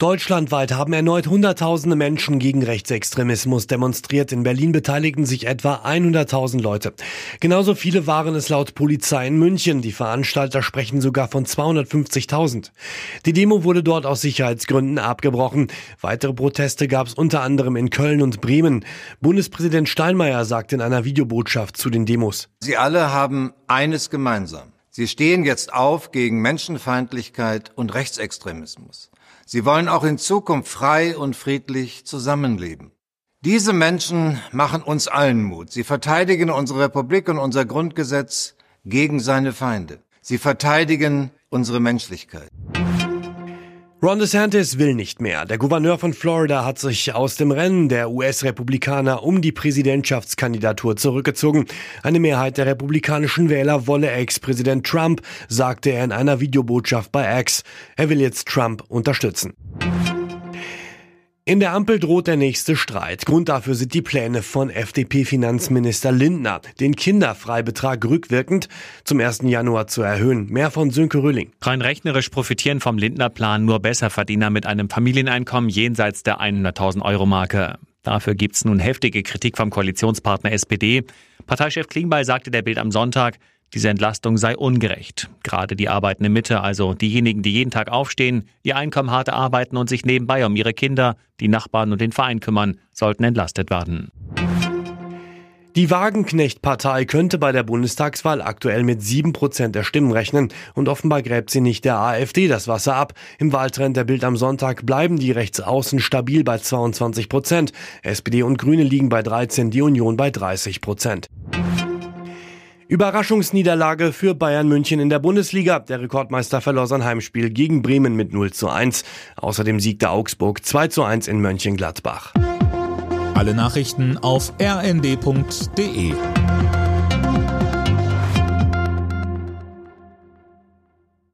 Deutschlandweit haben erneut Hunderttausende Menschen gegen Rechtsextremismus demonstriert. In Berlin beteiligten sich etwa 100.000 Leute. Genauso viele waren es laut Polizei in München. Die Veranstalter sprechen sogar von 250.000. Die Demo wurde dort aus Sicherheitsgründen abgebrochen. Weitere Proteste gab es unter anderem in Köln und Bremen. Bundespräsident Steinmeier sagt in einer Videobotschaft zu den Demos. Sie alle haben eines gemeinsam. Sie stehen jetzt auf gegen Menschenfeindlichkeit und Rechtsextremismus. Sie wollen auch in Zukunft frei und friedlich zusammenleben. Diese Menschen machen uns allen Mut. Sie verteidigen unsere Republik und unser Grundgesetz gegen seine Feinde. Sie verteidigen unsere Menschlichkeit. Ron DeSantis will nicht mehr. Der Gouverneur von Florida hat sich aus dem Rennen der US-Republikaner um die Präsidentschaftskandidatur zurückgezogen. Eine Mehrheit der republikanischen Wähler wolle Ex-Präsident Trump, sagte er in einer Videobotschaft bei X. Er will jetzt Trump unterstützen. In der Ampel droht der nächste Streit. Grund dafür sind die Pläne von FDP-Finanzminister Lindner, den Kinderfreibetrag rückwirkend zum 1. Januar zu erhöhen. Mehr von Sönke Röhling. Rein rechnerisch profitieren vom Lindner-Plan nur Besserverdiener mit einem Familieneinkommen jenseits der 100.000 Euro Marke. Dafür gibt's nun heftige Kritik vom Koalitionspartner SPD. Parteichef Klingbeil sagte der Bild am Sonntag, diese Entlastung sei ungerecht. Gerade die arbeitende Mitte, also diejenigen, die jeden Tag aufstehen, ihr Einkommen hart arbeiten und sich nebenbei um ihre Kinder, die Nachbarn und den Verein kümmern, sollten entlastet werden. Die Wagenknecht-Partei könnte bei der Bundestagswahl aktuell mit sieben Prozent der Stimmen rechnen und offenbar gräbt sie nicht der AfD das Wasser ab. Im Wahltrend der Bild am Sonntag bleiben die Rechtsaußen stabil bei 22 Prozent. SPD und Grüne liegen bei 13, die Union bei 30 Prozent. Überraschungsniederlage für Bayern München in der Bundesliga. Der Rekordmeister verlor sein Heimspiel gegen Bremen mit 0 zu 1. Außerdem siegte Augsburg 2 zu 1 in Mönchengladbach. Alle Nachrichten auf rnd.de